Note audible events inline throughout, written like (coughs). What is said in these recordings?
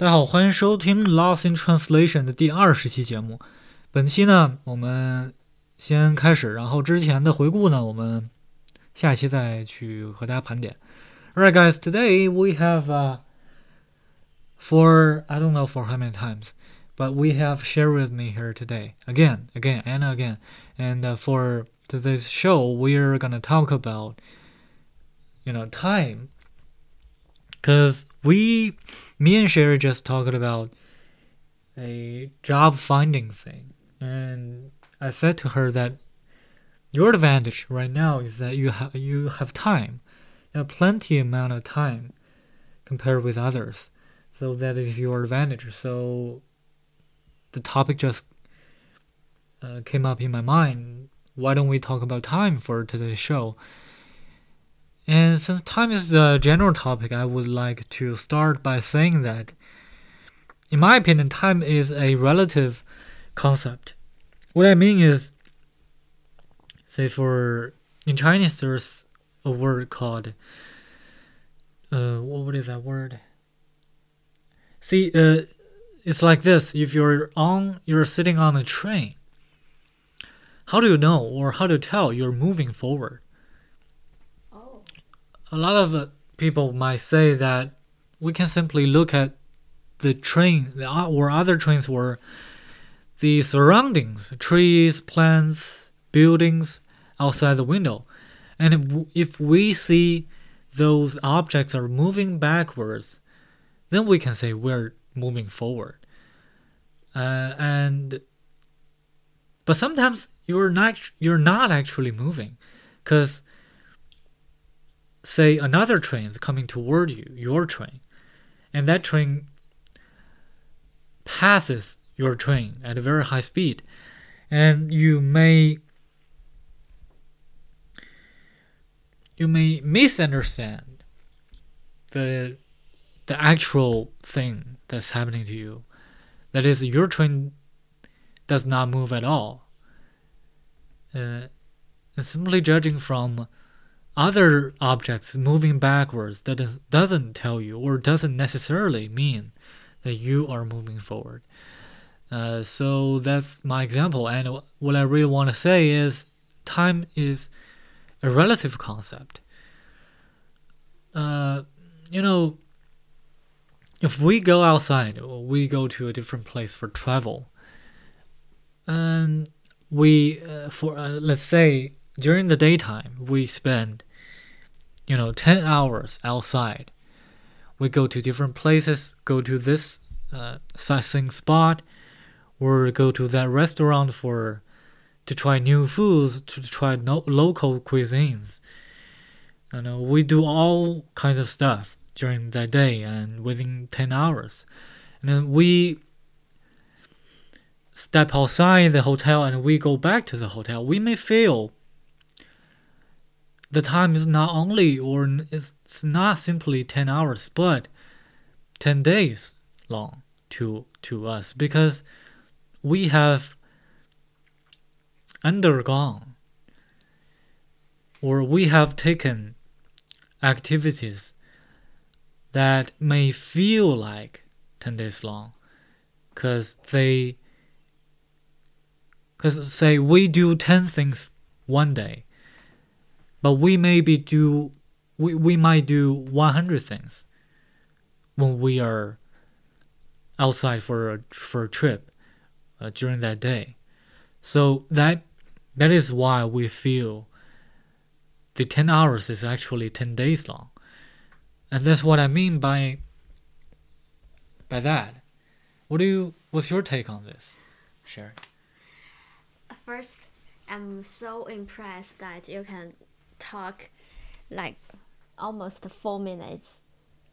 大家好，欢迎收听《Lost in Translation》的第二十期节目。本期呢，我们先开始，然后之前的回顾呢，我们下期再去和大家盘点。Alright, guys, today we have、uh, for I don't know for how many times, but we have Sherry with me here today again, again and again. And uh, for today's show, we're gonna talk about you know time, because we me and Sherry just talked about a job finding thing, and I said to her that your advantage right now is that you have you have time, you have plenty amount of time compared with others, so that is your advantage. So the topic just uh, came up in my mind. Why don't we talk about time for today's show? And since time is the general topic, I would like to start by saying that, in my opinion, time is a relative concept. What I mean is, say, for in Chinese, there's a word called, uh, what is that word? See, uh, it's like this: if you're on, you're sitting on a train. How do you know, or how to tell you're moving forward? A lot of uh, people might say that we can simply look at the train or other trains were. The surroundings trees plants buildings outside the window. And if we see those objects are moving backwards then we can say we're moving forward. Uh, and but sometimes you're not you're not actually moving because say another train is coming toward you, your train, and that train passes your train at a very high speed, and you may you may misunderstand the the actual thing that's happening to you. That is, your train does not move at all. Uh, simply judging from other objects moving backwards that doesn't tell you or doesn't necessarily mean that you are moving forward. Uh, so that's my example. And what I really want to say is time is a relative concept. Uh, you know, if we go outside, we go to a different place for travel, and we, uh, for uh, let's say during the daytime, we spend, you know, 10 hours outside. We go to different places, go to this uh, sightseeing spot, or go to that restaurant for to try new foods, to try no, local cuisines. And uh, we do all kinds of stuff during that day and within 10 hours. And then we step outside the hotel and we go back to the hotel. We may feel the time is not only or it's not simply 10 hours but 10 days long to to us because we have undergone or we have taken activities that may feel like 10 days long because they because say we do 10 things one day but we maybe do we, we might do 100 things when we are outside for a, for a trip uh, during that day. So that that is why we feel the 10 hours is actually 10 days long. And that's what i mean by by that. What do you what's your take on this Sherry? First, I'm so impressed that you can talk like almost four minutes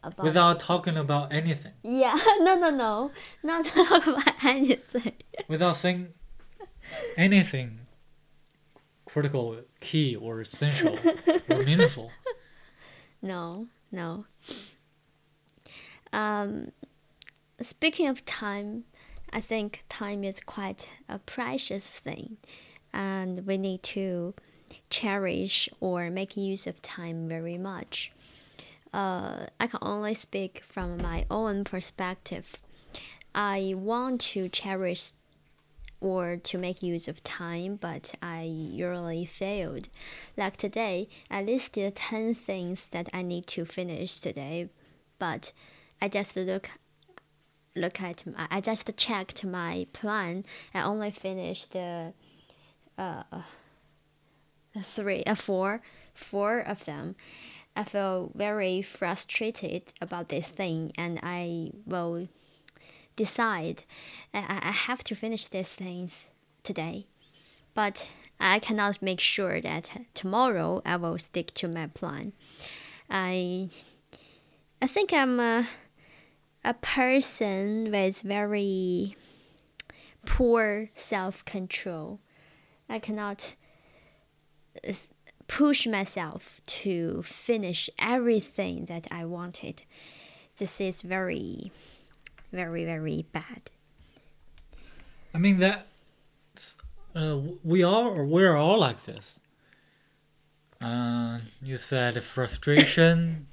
about without talking about anything. Yeah (laughs) no no no. Not (laughs) talk about anything. Without saying anything critical key or essential or (laughs) meaningful. No no. Um speaking of time i think time is quite a precious thing and we need to cherish or make use of time very much. uh, I can only speak from my own perspective. I want to cherish or to make use of time, but I usually failed. Like today, I listed 10 things that I need to finish today, but I just look look at my, I just checked my plan. I only finished the uh, three, uh, four, four of them. I feel very frustrated about this thing, and I will decide I, I have to finish these things today. But I cannot make sure that tomorrow I will stick to my plan. I I think I'm a, a person with very poor self control. I cannot push myself to finish everything that I wanted. This is very, very, very bad. I mean that uh, we all or we're all like this. Uh, you said frustration,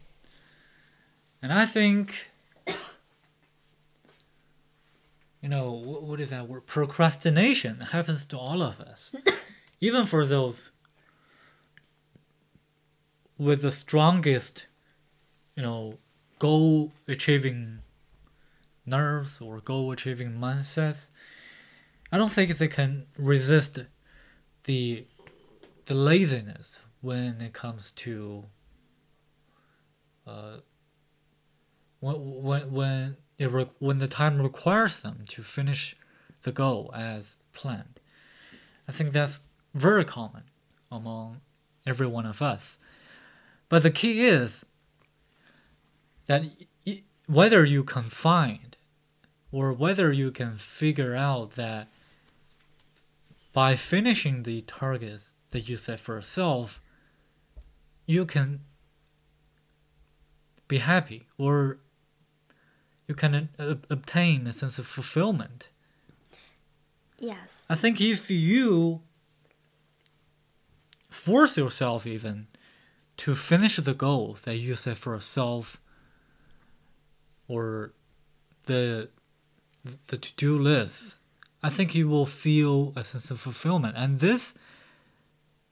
(coughs) and I think (coughs) you know what is that word? Procrastination happens to all of us, (coughs) even for those with the strongest, you know, goal achieving nerves or goal achieving mindsets, I don't think they can resist the the laziness when it comes to uh, when when when it re- when the time requires them to finish the goal as planned. I think that's very common among every one of us. But the key is that whether you can find or whether you can figure out that by finishing the targets that you set for yourself, you can be happy or you can uh, obtain a sense of fulfillment. Yes. I think if you force yourself even to finish the goal that you set for yourself or the the to-do list i think you will feel a sense of fulfillment. And this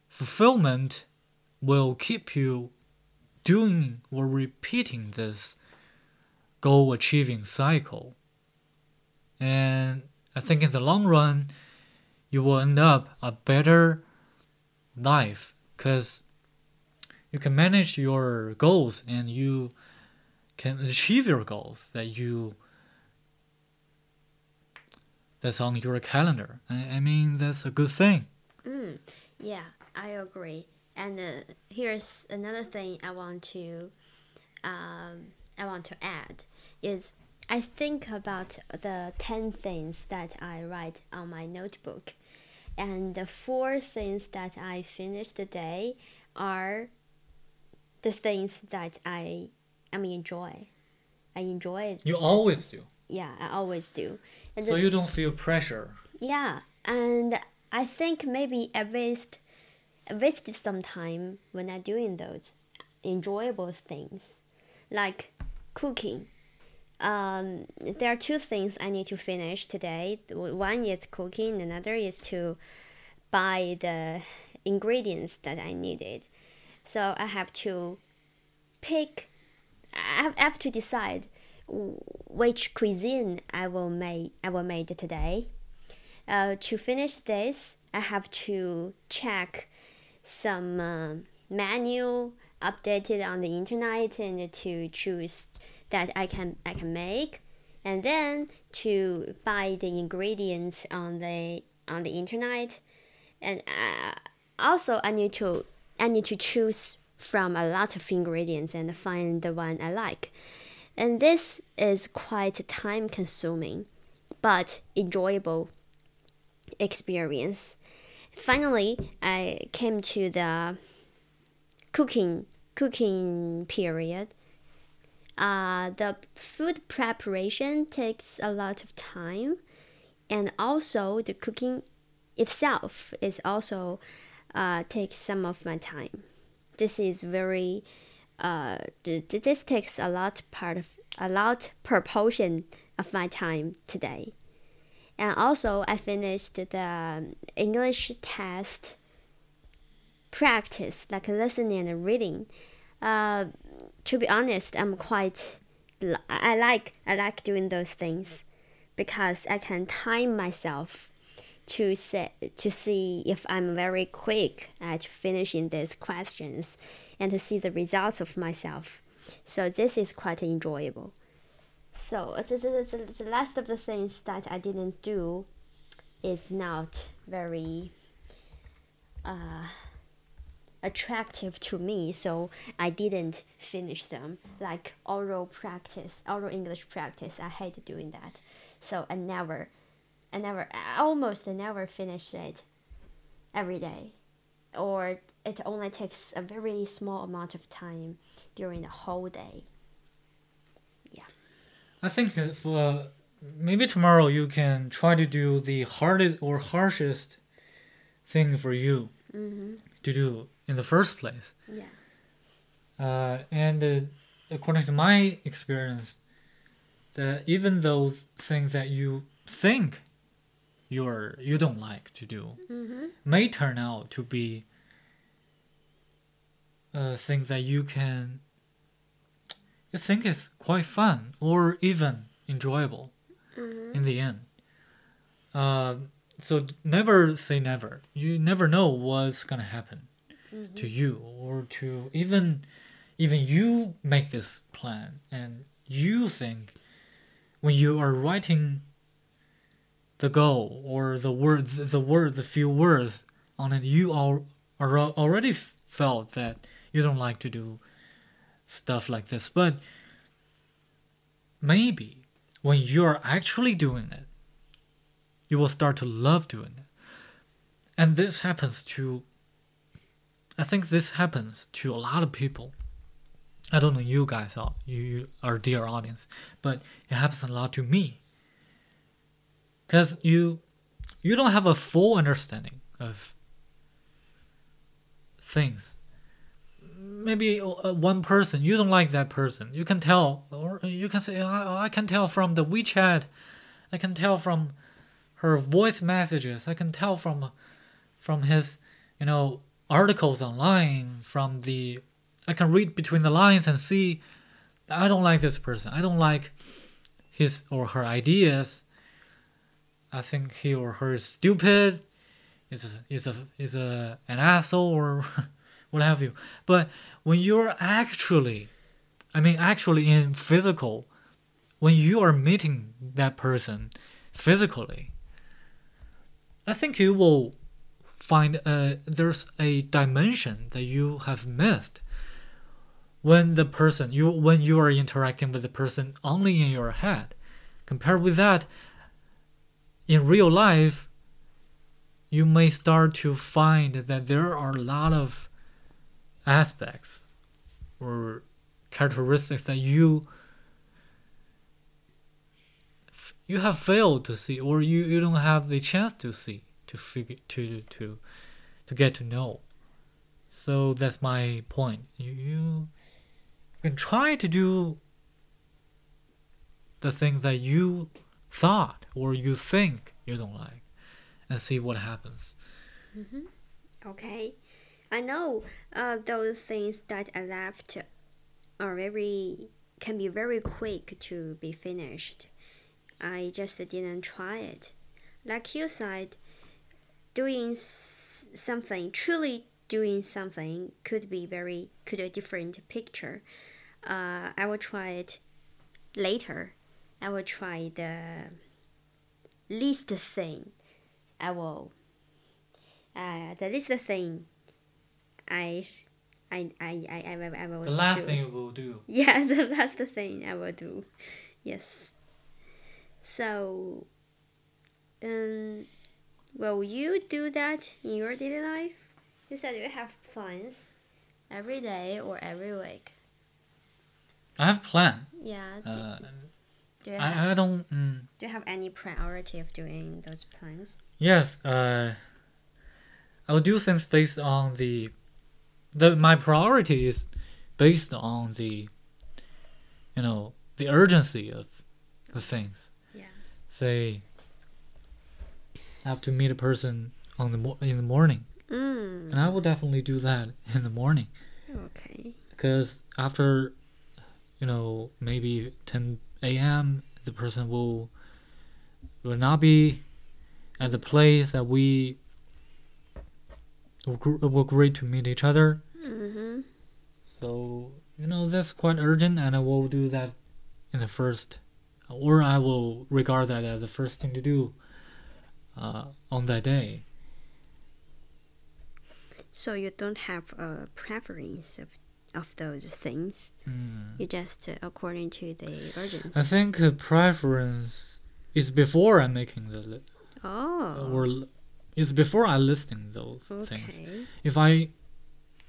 fulfillment will keep you doing or repeating this goal achieving cycle. And i think in the long run you will end up a better life because you can manage your goals and you can achieve your goals that you that's on your calendar. I, I mean, that's a good thing. Mm, yeah, I agree. And uh, here's another thing I want to um, I want to add is I think about the 10 things that I write on my notebook. And the four things that I finished today are the things that I I mean enjoy. I enjoy it. You always do. Yeah, I always do. And so you don't feel pressure. Yeah, and I think maybe I waste I wasted some time when I'm doing those enjoyable things, like cooking. Um, there are two things I need to finish today. One is cooking, another is to buy the ingredients that I needed. So I have to pick, I have to decide which cuisine I will make. I will make today. Uh, to finish this, I have to check some uh, menu updated on the internet and to choose that I can I can make, and then to buy the ingredients on the on the internet, and uh, also I need to I need to choose from a lot of ingredients and find the one I like. And this is quite a time consuming but enjoyable experience. Finally, I came to the cooking cooking period. Uh, the food preparation takes a lot of time, and also the cooking itself is also uh, takes some of my time. This is very uh, th- th- this takes a lot part of a lot proportion of my time today. And also, I finished the English test practice, like listening and reading. Uh, to be honest, I'm quite. I like I like doing those things because I can time myself to say, to see if I'm very quick at finishing these questions and to see the results of myself. So this is quite enjoyable. So the, the, the, the last of the things that I didn't do is not very uh, attractive to me, so I didn't finish them. Like oral practice, oral English practice, I hate doing that. So I never, I never, almost never finish it every day, or it only takes a very small amount of time during the whole day. Yeah. I think that for maybe tomorrow you can try to do the hardest or harshest thing for you Mm-hmm. to do in the first place. Yeah. Uh, and uh, according to my experience, that even those things that you think you're you don't like to do Mm-hmm. may turn out to be uh, things that you can you think is quite fun or even enjoyable Mm-hmm. in the end. Uh, so never say never. You never know what's gonna happen Mm-hmm. to you or to even even you make this plan and you think when you are writing the goal or the word the word the few words on it you al- are already felt that you don't like to do stuff like this but maybe when you're actually doing it you will start to love doing it and this happens to I think this happens to a lot of people. I don't know you guys are you, you our dear audience, but it happens a lot to me. Cause you you don't have a full understanding of things. Maybe uh, one person you don't like that person. You can tell, or you can say, I, I can tell from the WeChat. I can tell from her voice messages. I can tell from from his, you know, articles online from the I can read between the lines and see I don't like this person. I don't like his or her ideas. I think he or her is stupid. Is a, is a is a an asshole or (laughs) what have you. But when you're actually I mean actually in physical when you are meeting that person physically I think you will find uh, there's a dimension that you have missed when the person you when you are interacting with the person only in your head compared with that in real life you may start to find that there are a lot of aspects or characteristics that you you have failed to see or you, you don't have the chance to see to figure to to to get to know. So that's my point. You you can try to do the things that you thought or you think you don't like, and see what happens. Okay. I know uh, those things that I left are very can be very quick to be finished. I just didn't try it. Like you said, doing something truly doing something could be very could a different picture. Uh, I will try it later. I will try the least thing. I will. Uh, the least thing. I, I, I, I, I, will- I will. The last do. thing will do. (laughs) Yeah, the last thing I will do. Yes. So, um, will you do that in your daily life? You said you have plans every day or every week. I have plan. Yeah. Uh, do, you have, I, I don't. Mm, do you have any priority of doing those plans? Yes, uh, I will do things based on the, the my priority is based on the, you know, the urgency of the things. Yeah. Say, I have to meet a person on the mo- in the morning, Mm. and I will definitely do that in the morning Okay. because after, you know, maybe 10 a.m. the person will will not be at the place that we will, agree to meet each other. Mm-hmm. So you know that's quite urgent, and I will do that in the first, or I will regard that as the first thing to do uh, on that day. So you don't have a preference of of those things. Mm. You just uh, according to the urgency. I think the preference is before I'm making the list. oh. or l- it's before I listing those things. If I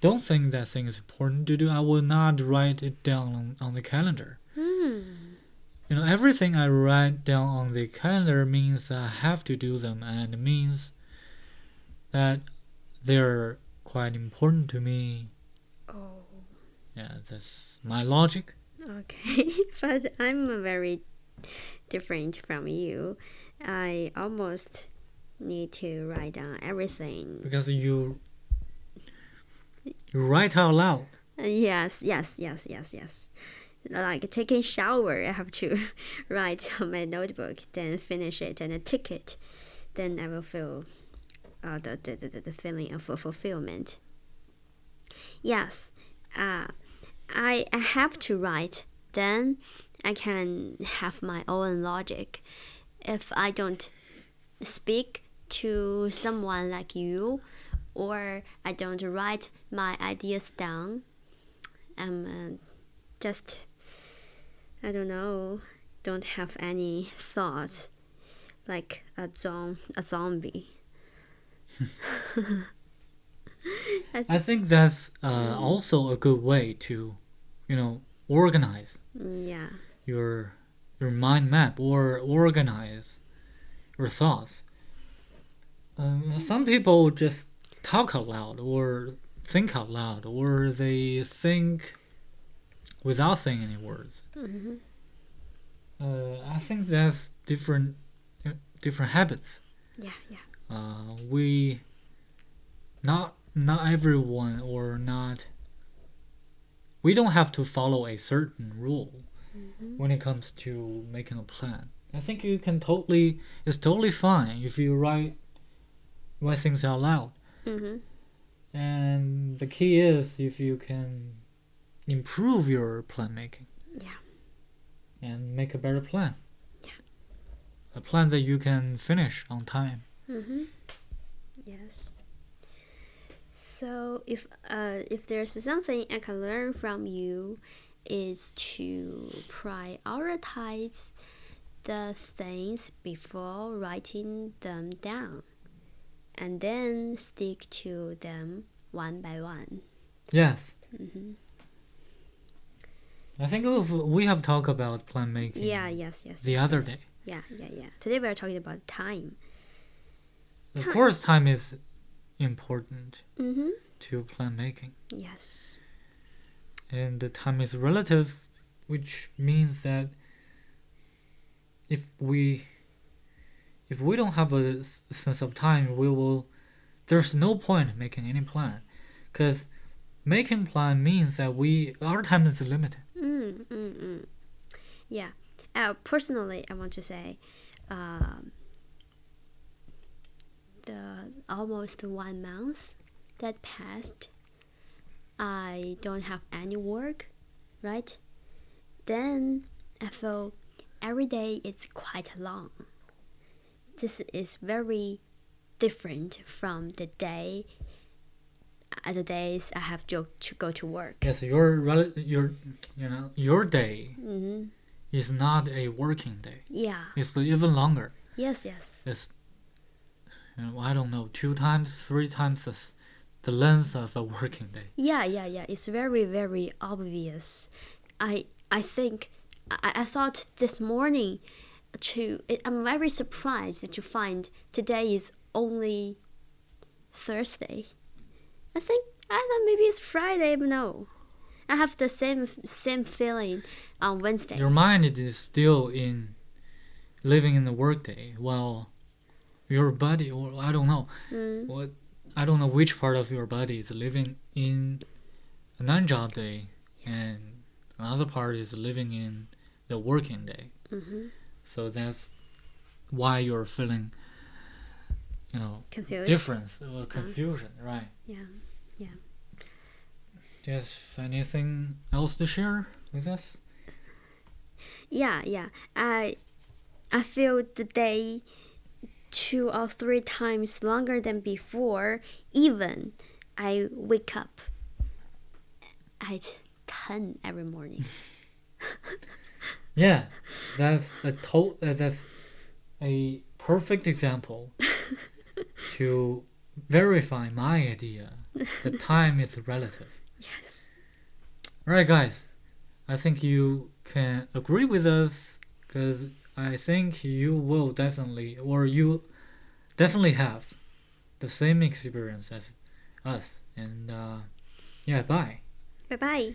don't think that thing is important to do, I will not write it down on, on the calendar. Hmm. You know, everything I write down on the calendar means I have to do them, and means that they're quite important to me. Oh. Yeah, that's my logic. Okay. (laughs) but I'm very different from you. I almost need to write down everything. Because you you write out loud. Yes, yes, yes, yes, yes. Like taking shower, I have to (laughs) write on my notebook, then finish it and then tick it. Then I will feel uh, the, the, the, the feeling of fulfillment. Yes, uh, I, I have to write. Then I can have my own logic. If I don't speak to someone like you, or I don't write my ideas down, I'm uh, just, I don't know, don't have any thoughts, like a, zom- a zombie. (laughs) I think that's uh, also a good way to, you know, organize Yeah. your your mind map or organize your thoughts. Um, some people just talk out loud or think out loud or they think without saying any words. hmm Uh, I think that's different uh, different habits. Yeah, yeah. Uh, we not not everyone or not we don't have to follow a certain rule Mhm. when it comes to making a plan. I think you can totally it's totally fine if you write write things out loud. hmm And the key is if you can improve your plan making. Yeah. And make a better plan. Yeah. A plan that you can finish on time. hmm Yes. So if uh if there's something I can learn from you is to prioritize the things before writing them down and then stick to them one by one. Yes. hmm I think we have talked about plan making. Yeah, yes, yes. The yes, other yes. day. Yeah, yeah, yeah. Today we are talking about time. Of Time. course, time is important Mm-hmm. to plan making, Yes. and the time is relative, which means that if we if we don't have a sense of time, we will. There's no point making any plan, because making plan means that we our time is limited. Mm, mm, mm. Yeah. Uh, personally, I want to say, um, the almost one month that passed, I don't have any work, right? Then I feel every day it's quite long. This is very different from the day, uh, the days I have to, to go to work. Yes, your your you know your day hmm is not a working day. Yeah. It's even longer. Yes, yes. It's I don't know two times, three times the the length of a working day. Yeah, yeah, yeah. It's very, very obvious. I I think I, I thought this morning to I'm very surprised to find today is only Thursday. I think I thought maybe it's Friday, but no. I have the same same feeling on Wednesday. Your mind is still in living in the workday, while your body, or I don't know, Mm, what I don't know which part of your body is living in a non-job day, and another part is living in the working day. hmm So that's why you're feeling, you know, Confused. difference or confusion, right? Yeah. Yeah. Do you have anything else to share with us? Yeah, yeah. I I feel the day two or three times longer than before. Even I wake up at ten every morning. (laughs) Yeah, that's a to- uh, that's a perfect example (laughs) to verify my idea that (laughs) time is relative. yes. All right, guys, I think you can agree with us because I think you will definitely, or you definitely have the same experience as us. And uh, yeah, bye. Bye bye.